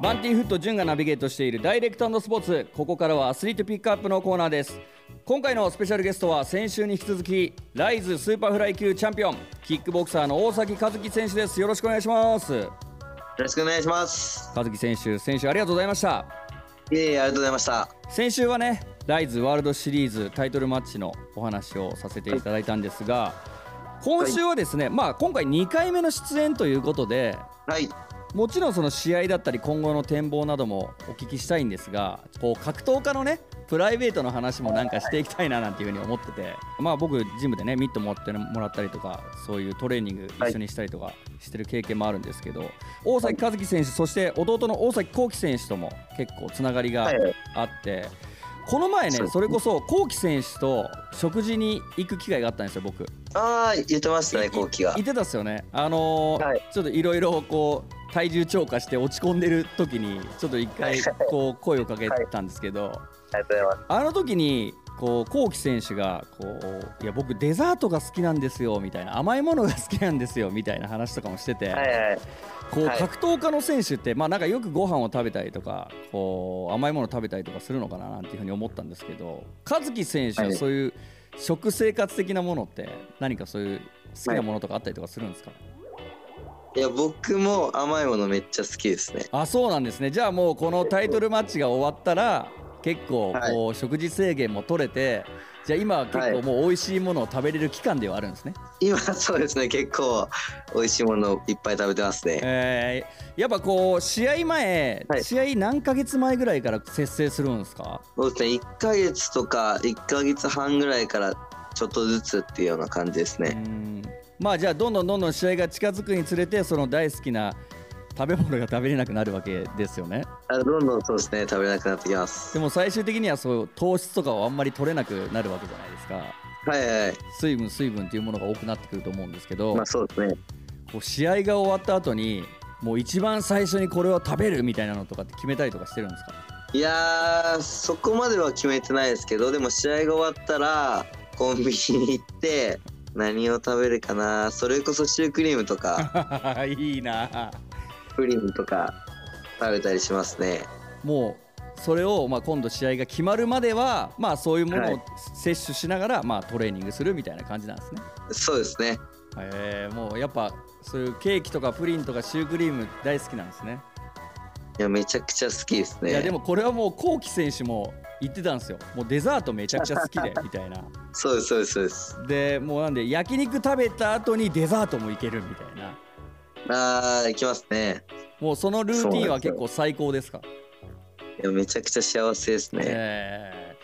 バンティーフット潤がナビゲートしているダイレクトスポーツ。ここからはアスリートピックアップのコーナーです。今回のスペシャルゲストは先週に引き続き RISE スーパーフライ級チャンピオンキックボクサーの大崎一貴選手です。よろしくお願いします。よろしくお願いします。一貴選手選手ありがとうございました。いえいえありがとうございました。先週はね RISE ワールドシリーズタイトルマッチのお話をさせていただいたんですが、今週はですね、はい、まあ今回2回目の出演ということで、はい、もちろんその試合だったり今後の展望などもお聞きしたいんですがこう格闘家のねプライベートの話もなんかしていきたいななんていうふうに思っててまあ僕ジムでねミット持ってもらったりとかそういうトレーニング一緒にしたりとかしてる経験もあるんですけど大崎和樹選手そして弟の大崎幸輝選手とも結構つながりがあって。この前ねそれこそ幸輝選手と食事に行く機会があったんですよ僕。ああ言ってましたね幸輝が言ってたっすよね。あのーはい、ちょっといろいろこう体重超過して落ち込んでる時にちょっと一回こう声をかけたんですけど、あの時にこう幸輝選手がこういや僕デザートが好きなんですよみたいな甘いものが好きなんですよみたいな話とかもしてて、こう格闘家の選手ってまあなんかよくご飯を食べたりとかこう甘いもの食べたりとかするのかななんていうふうに思ったんですけど和樹選手はそういう食生活的なものって何かそういう好きなものとかあったりとかするんですか、はいいや僕も甘いものめっちゃ好きですね。あそうなんですね。じゃあもうこのタイトルマッチが終わったら結構こう、はい、食事制限も取れてじゃあ今は結構もう美味しいものを食べれる期間ではあるんですね、はい、今そうですね。結構美味しいものをいっぱい食べてますね。えー、やっぱこう試合前、はい、試合何ヶ月前ぐらいから節制するんですか？そうですね。1ヶ月とか1ヶ月半ぐらいからちょっとずつっていうような感じですねまあじゃあどんどんどんどん試合が近づくにつれてその大好きな食べ物が食べれなくなるわけですよね。あどんどんそうですね。食べれなくなってきます。でも最終的にはそう糖質とかはあんまり取れなくなるわけじゃないですか。はいはい水分水分っていうものが多くなってくると思うんですけどまあそうですね。こう試合が終わった後にもう一番最初にこれを食べるみたいなのとかって決めたりとかしてるんですか？いやそこまでは決めてないですけどでも試合が終わったらコンビニに行って何を食べるかな？それこそシュークリームとか。いいな。プリンとか食べたりしますね。もうそれをまあ今度試合が決まるまではまあそういうものを摂取しながらまあトレーニングするみたいな感じなんですね。そうですね。えー、もうやっぱそういうケーキとかプリンとかシュークリーム大好きなんですね。いやめちゃくちゃ好きですね。いやでもこれはもうこうき選手も言ってたんですよ。もうデザートめちゃくちゃ好きでみたいな。そうですそうですそうです。でもうなんで焼肉食べた後にデザートもいけるみたいな。あーいきますね。もうそのルーティンは結構最高ですか？いやめちゃくちゃ幸せですね、え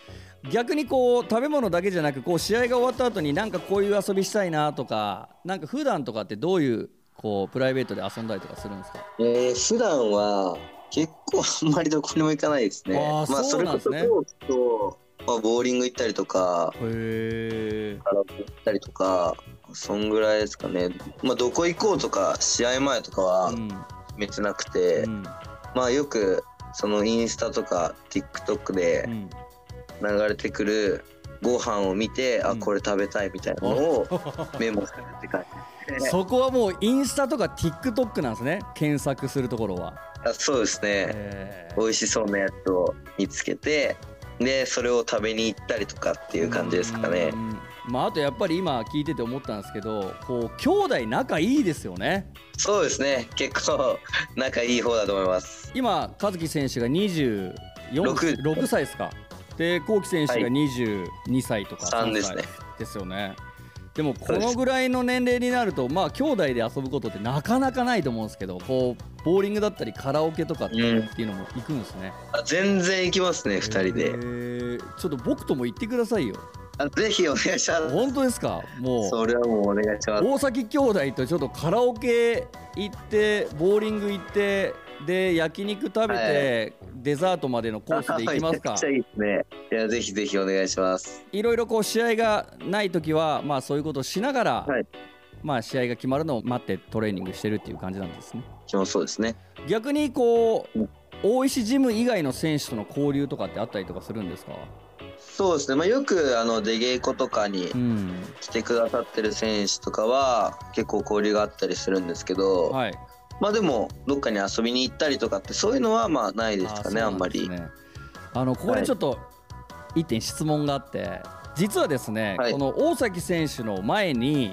ー、逆にこう食べ物だけじゃなくこう試合が終わった後になんかこういう遊びしたいなとかなんか普段とかってどういうこうプライベートで遊んだりとかするんですか？えー、普段は結構あんまりどこにも行かないですね。あまあそれこそと、まあ、ボーリング行ったりとか、へカラオケ行ったりとか、そんぐらいですかね。まあどこ行こうとか試合前とかは決めてなくて、うん、まあよくそのインスタとか TikTok で流れてくるご飯を見て、うん、あこれ食べたいみたいなのをメモするって感じ。そこはもうインスタとか TikTok なんですね。検索するところはあそうですね。美味しそうなやつを見つけてでそれを食べに行ったりとかっていう感じですかね。まああとやっぱり今聞いてて思ったんですけどこう兄弟仲いいですよね。そうですね。結構仲いい方だと思います。今和樹選手が24 6, 6歳ですか。で幸輝選手が22歳とか3ですね。ですよね。でもこのぐらいの年齢になるとまあ兄弟で遊ぶことってなかなかないと思うんですけどこうボーリングだったりカラオケとかっていうのも行くんですね、うん、全然行きますね2人で、えー、ちょっと僕とも行ってくださいよ。あぜひお願いします。本当ですか？もう。それはもうお願いします。大崎兄弟とちょっとカラオケ行ってボーリング行ってで焼肉食べて、はい、デザートまでのコースで行きますか？めちゃいいですね。いやぜひぜひお願いします。いろいろこう試合がない時はまあそういうことをしながら、はい、まあ試合が決まるのを待ってトレーニングしてるっていう感じなんですね。そうですね。逆にこう、大石ジム以外の選手との交流とかってあったりとかするんですか？そうですね、まあ、よくあの出稽古とかに来てくださってる選手とかは結構交流があったりするんですけど、はい、まあでもどっかに遊びに行ったりとかってそういうのはまあないですかねあんまり。あのここでちょっと一点質問があって、実はですね、はい、この大崎選手の前に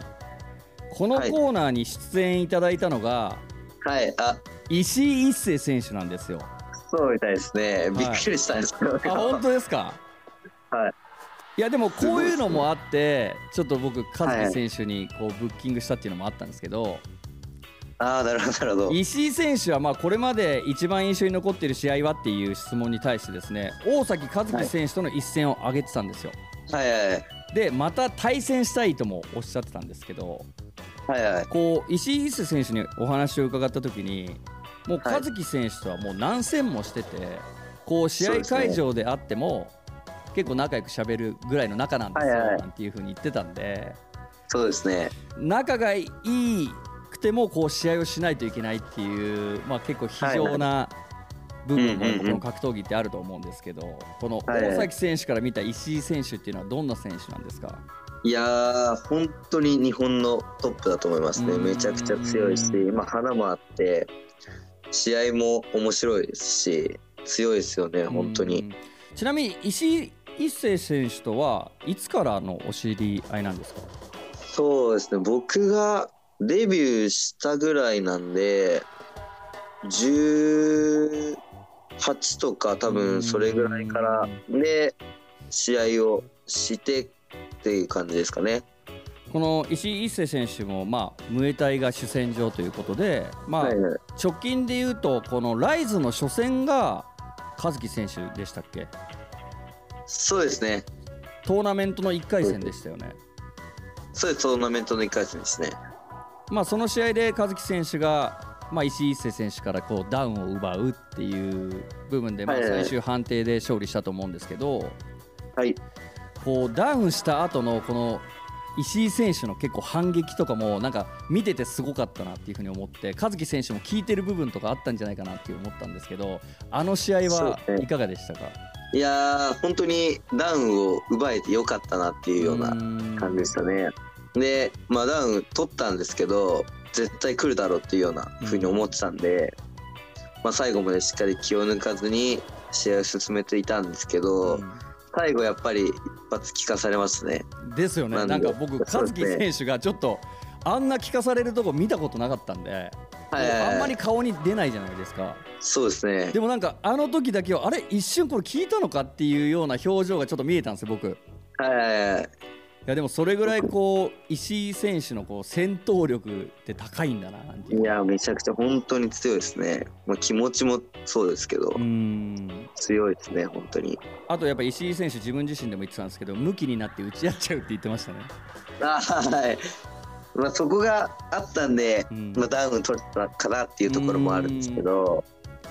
このコーナーに出演いただいたのが、はい、あ石井一生選手なんですよ。そうみたいですね。びっくりしたんですけど、はい、あ本当ですか？はい。いやでもこういうのもあってちょっと僕和樹選手にこうブッキングしたっていうのもあったんですけど、ああなるほどなるほど石井選手はまあこれまで一番印象に残っている試合はっていう質問に対してですね大崎和樹選手との一戦を挙げてたんですよ。はいはいはい、でまた対戦したいともおっしゃってたんですけど、はいはい、こう石井一世選手にお話を伺った時にもう和樹選手とはもう何戦もしてて、こう試合会場であっても、結構仲良くしゃべるぐらいの仲なんですよ、なんていうふうに言ってたんで。そうですね。仲がいいくてもこう試合をしないといけないっていう、まあ、結構非常な部分もこの格闘技ってあると思うんですけどこの大崎選手から見た石井選手っていうのはどんな選手なんですか？いやー本当に日本のトップだと思いますね。めちゃくちゃ強いし、まあ、花もあって試合も面白いですし強いですよね本当に。ちなみに石井一世選手とはいつからのお知り合いなんですか？そうですね。僕がデビューしたぐらいなんで18とか多分それぐらいからで試合をしてっていう感じですかね。この石井一世選手も、まあ、ムエタイが主戦場ということで、まあ、はいはい、直近でいうとこのライズの初戦が和樹選手でしたっけ？そうですね。トーナメントの1回戦でしたよね。そうですトーナメントの1回戦ですね。まあその試合で和樹選手が、まあ、石井一世選手からこうダウンを奪うっていう部分で、まあ、最終判定で勝利したと思うんですけど、はい、こうダウンした後のこの石井選手の結構反撃とかもなんか見ててすごかったなっていうふうに思って和樹選手も効いてる部分とかあったんじゃないかなって思ったんですけどあの試合はいかがでしたか、いやー本当にダウンを奪えてよかったなっていうような感じでしたね。で、まあ、ダウン取ったんですけど絶対来るだろうっていうようなふうに思ってたんで、まあ、最後までしっかり気を抜かずに試合を進めていたんですけど。最後やっぱり一発聞かされますね。ですよね。なんか僕、和樹選手がちょっとあんな聞かされるとこ見たことなかったんで、はい、あんまり顔に出ないじゃないですか。そうですね。でもなんかあの時だけはあれ一瞬これ聞いたのかっていうような表情がちょっと見えたんですよ僕。はい。いやでもそれぐらいこう石井選手のこう戦闘力って高いんだないやめちゃくちゃ本当に強いですね、まあ、気持ちもそうですけど。強いですね本当に。あとやっぱ石井選手自分自身でも言ってたんですけど向きになって打ち合っちゃうって言ってましたね。あ はい。まあ、そこがあったんで、うん、まあ、ダウン取れたかなっていうところもあるんですけど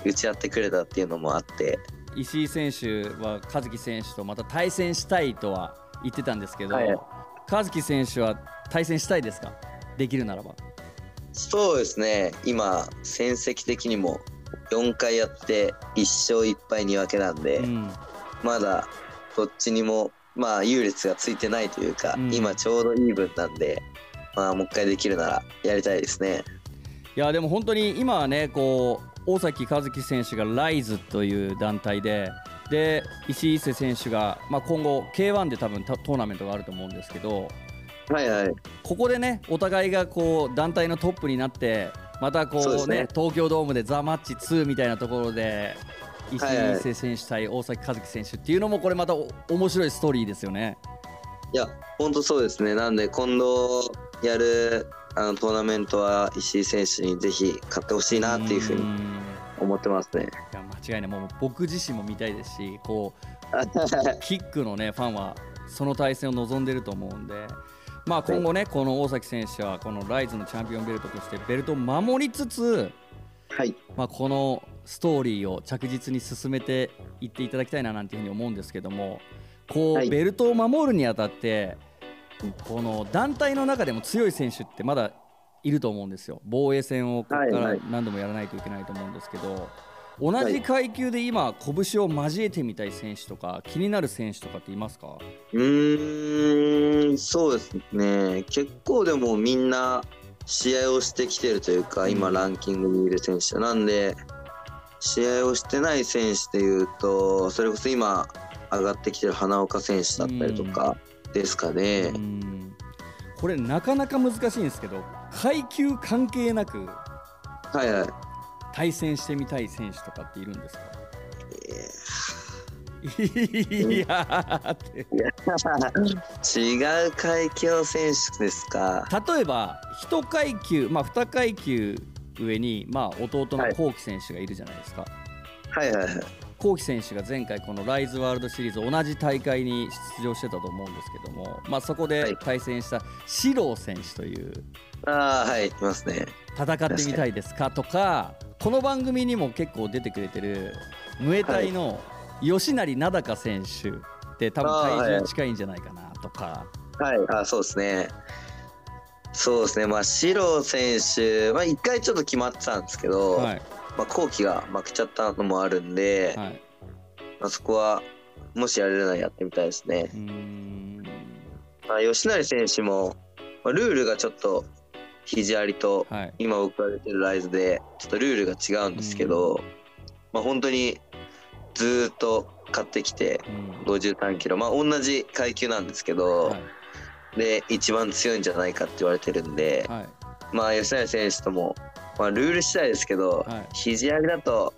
打ち合ってくれたっていうのもあって。石井選手は和樹選手とまた対戦したいとは言ってたんですけど、はい、和樹選手は対戦したいですか？できるならば。そうですね。今戦績的にも4回やって1勝1敗2分けなんで、うん、まだどっちにもまあ優劣がついてないというか、うん、今ちょうどイーブンなんでまあもう一回できるならやりたいですね。いやでも本当に今はねこう大崎和樹選手がライズという団体でで石井一世選手が、まあ、今後 K1 で多分トーナメントがあると思うんですけど、はいはい、ここでねお互いがこう団体のトップになってまたこうね、ね、東京ドームでザ・マッチ2みたいなところで石井一世選手対大崎和樹選手っていうのもこれまた面白いストーリーですよね。いや本当そうですねなんで今度やるあのトーナメントは石井選手にぜひ勝ってほしいなっていうふうに思ってますね。い違いないもう僕自身も見たいですしこう キックのねファンはその対戦を望んでると思うんで。まあ今後ね、この大崎選手はこのライズのチャンピオンベルトとしてベルトを守りつつ、はい。まあ、このストーリーを着実に進めていっていただきたいななんていうふうに思うんですけどもこう、ベルトを守るにあたってこの団体の中でも強い選手ってまだいると思うんですよ。防衛戦をここから何度もやらないといけないと思うんですけど、同じ階級で今、拳を交えてみたい選手とか、気になる選手とかっていますか？うん、そうですね、結構でもみんな試合をしてきてるというか、今ランキングにいる選手。なんで、試合をしてない選手でいうと、それこそ今上がってきてる花岡選手だったりとかですかね。これなかなか難しいんですけど、階級関係なく、はいはい。対戦してみたい選手とかっているんですか、いや違う階級の選手ですか？例えば1階級まあ2階級上に、まあ、弟の幸輝選手がいるじゃないですか。はいはいはい。幸輝選手が前回このライズワールドシリーズ同じ大会に出場してたと思うんですけども、まあ、そこで対戦した四郎選手という、ああはいいますね。戦ってみたいですか？とかこの番組にも結構出てくれてるムエタイの吉成名高選手って多分体重近いんじゃないかなとか。はい、はい、あそうですね。そうですね、まあ、四郎選手、まあ、1回ちょっと決まってたんですけど、はい、まあ、後期が負けちゃったのもあるんで、はい、まあ、そこは、もしやれるならやってみたいですね。まあ、吉成選手も、まあ、ルールがちょっと肘ありと、今僕が出てるライズで、ちょっとルールが違うんですけど、まあ、本当にずっと買ってきて、53キロ、まあ、同じ階級なんですけど、はい。で一番強いんじゃないかって言われてるんで、はい、まあ吉成選手とも、まあ、ルール次第ですけど、はい、肘上げだと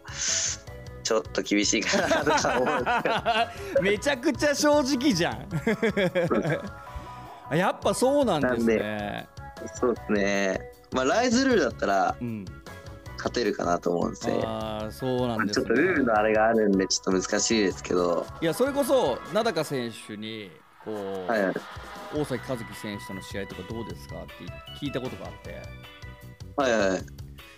ちょっと厳しいかなとか思う めちゃくちゃ正直じゃん。やっぱそうなんですねそうですね。まあライズルールだったら、うん、勝てるかなと思うんですよ。ああそうなんです、ね、ちょっとルールのあれがあるんでちょっと難しいですけど。いやそれこそ名高選手にこう、はいはい。大崎和樹選手との試合とかどうですかって聞いたことがあって。はいはい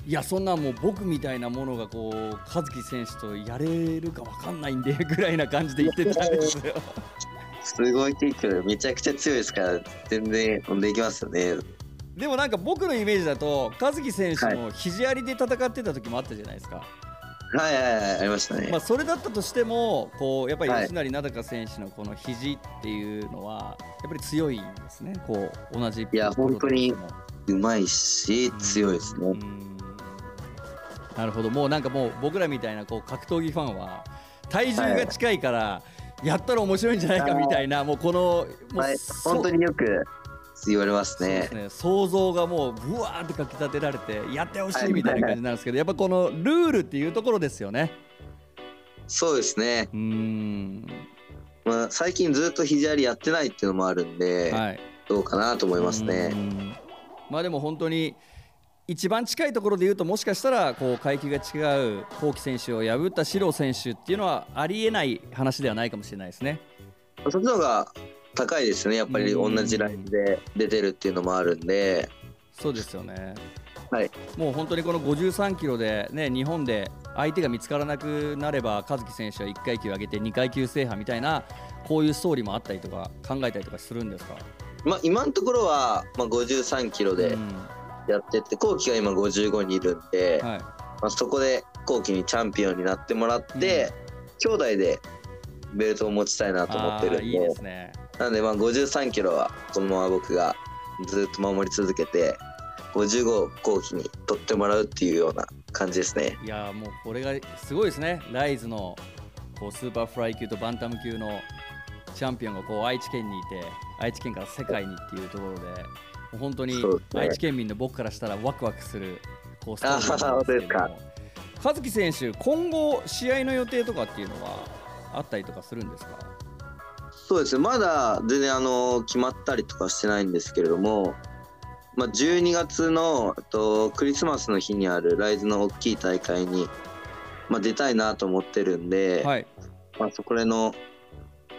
い。やそんなもう僕みたいなものがこう和樹選手とやれるか分かんないんでぐらいな感じで言ってたんですよ。すごい結局めちゃくちゃ強いですから全然飛んでいきますよねでもなんか僕のイメージだと和樹選手も肘ありで戦ってた時もあったじゃないですか、はいはいはいはいありましたね、まあ、それだったとしてもこうやっぱり吉成名高選手のこの肘っていうのはやっぱり強いんですね。こう同じいや本当にうまいし強いですね。なるほど。もうなんかもう僕らみたいなこう格闘技ファンは体重が近いから、やったら面白いんじゃないかみたいな、もうこのはい、本当によく言われますね、ね、想像がもうぶわーってかきたてられてやってほしいみたいな感じなんですけど、やっぱこのルールっていうところですよね。そうですね。うん。まあ最近ずっと肘ありやってないっていうのもあるんで、はい、どうかなと思いますね。まあでも本当に一番近いところで言うともしかしたらこう階級が違う幸輝選手を破った四郎選手っていうのはありえない話ではないかもしれないですね。そっちの方が高いですねやっぱり同じラインで出てるっていうのもあるんで。そうですよね。はい。もう本当にこの53キロでね日本で相手が見つからなくなれば和樹選手は1階級上げて2階級制覇みたいなこういうストーリーもあったりとか考えたりとかするんですか？まあ今のところは、まあ、53キロでやってて後期が今55にいるんで、はい、まあ、そこで後期にチャンピオンになってもらって、うん、兄弟でベルトを持ちたいなと思ってるんで。いいですねなのでまあ53キロはこのまま僕がずっと守り続けて55孝貴に取ってもらうっていうような感じですね。いやもうこれがすごいですね。 RISE のこうスーパーフライ級とバンタム級のチャンピオンがこう愛知県にいて愛知県から世界にっていうところで本当に愛知県民の僕からしたらワクワクするこうストーですけども。和樹選手今後試合の予定とかっていうのはあったりとかするんですか？そうですね。まだ全然あの決まったりとかしてないんですけれども、まあ、12月のとクリスマスの日にあるライズの大きい大会に、まあ、出たいなと思ってるんで、はい、まあ、そこでの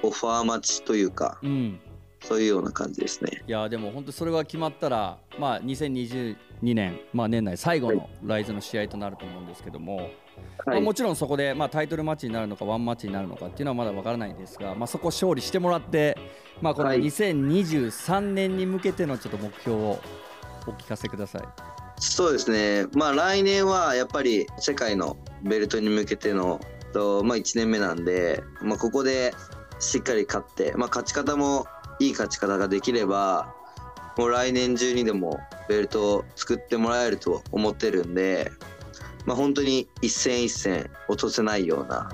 オファー待ちというか、うん、そういうような感じですね。いやでも本当それが決まったら、まあ、2022年、まあ、年内最後のライズの試合となると思うんですけども、まあ、もちろんそこで、まあ、タイトルマッチになるのかワンマッチになるのかっていうのはまだわからないんですが、まあ、そこ勝利してもらって、まあ、この2023年に向けてのちょっと目標をお聞かせください。そうですね、まあ、来年はやっぱり世界のベルトに向けてのと、まあ、1年目なんで、まあ、ここでしっかり勝って、まあ、勝ち方もいい勝ち方ができれば、もう来年中にでもベルトを作ってもらえると思ってるんで、まあ、本当に一戦一戦落とせないような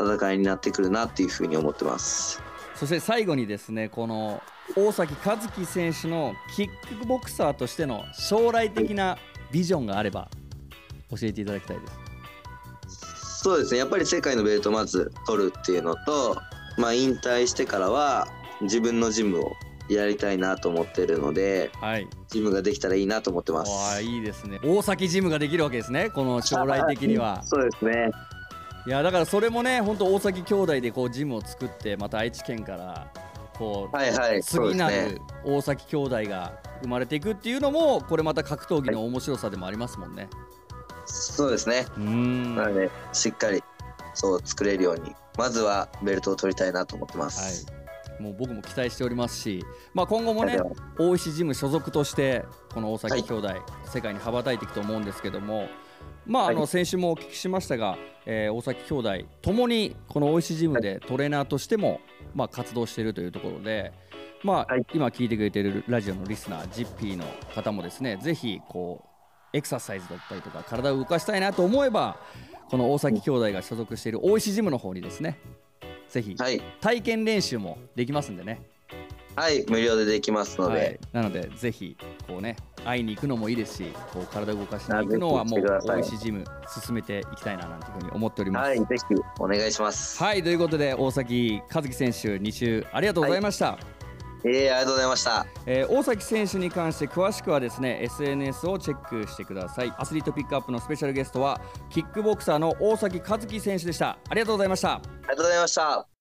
戦いになってくるなっていうふうに思ってます。そして最後にですねこの大崎和樹選手のキックボクサーとしての将来的なビジョンがあれば教えていただきたいです。そうですね。やっぱり世界のベルトをまず取るっていうのと、まあ、引退してからは自分のジムをやりたいなと思ってるので、はい、ジムができたらいいなと思ってます。わいいですね。大崎ジムができるわけですね。この将来的には。そうですね。いやだからそれもね、本当大崎兄弟でこうジムを作ってまた愛知県からこう、はいはい、次なる大崎兄弟が生まれていくっていうのもこれまた格闘技の面白さでもありますもんね。そうですね。うん。なのでしっかりそう作れるようにまずはベルトを取りたいなと思ってます。はいもう僕も期待しておりますし、まあ、今後もね大石ジム所属としてこの大崎兄弟、はい、世界に羽ばたいていくと思うんですけども、まあ、あの先週もお聞きしましたが、えー、大崎兄弟ともにこの大石ジムでトレーナーとしても、まあ、活動しているというところで、まあ、今聞いてくれているラジオのリスナージッピーの方もですねぜひこうエクササイズだったりとか体を動かしたいなと思えばこの大崎兄弟が所属している大石ジムの方にですねぜひ、はい、体験練習もできますんでね。はい無料でできますので、はい、なのでぜひこうね会いに行くのもいいですしこう体を動かしに行くのはもう大石ジム進めていきたいななんていうふうに思っております。はいぜひお願いします。はいということで大崎和樹選手2週ありがとうございました、はいえー、ありがとうございました、えー、大崎選手に関して詳しくはですね SNS をチェックしてください。アスリートピックアップのスペシャルゲストはキックボクサーの大崎和樹選手でした。ありがとうございました。ありがとうございました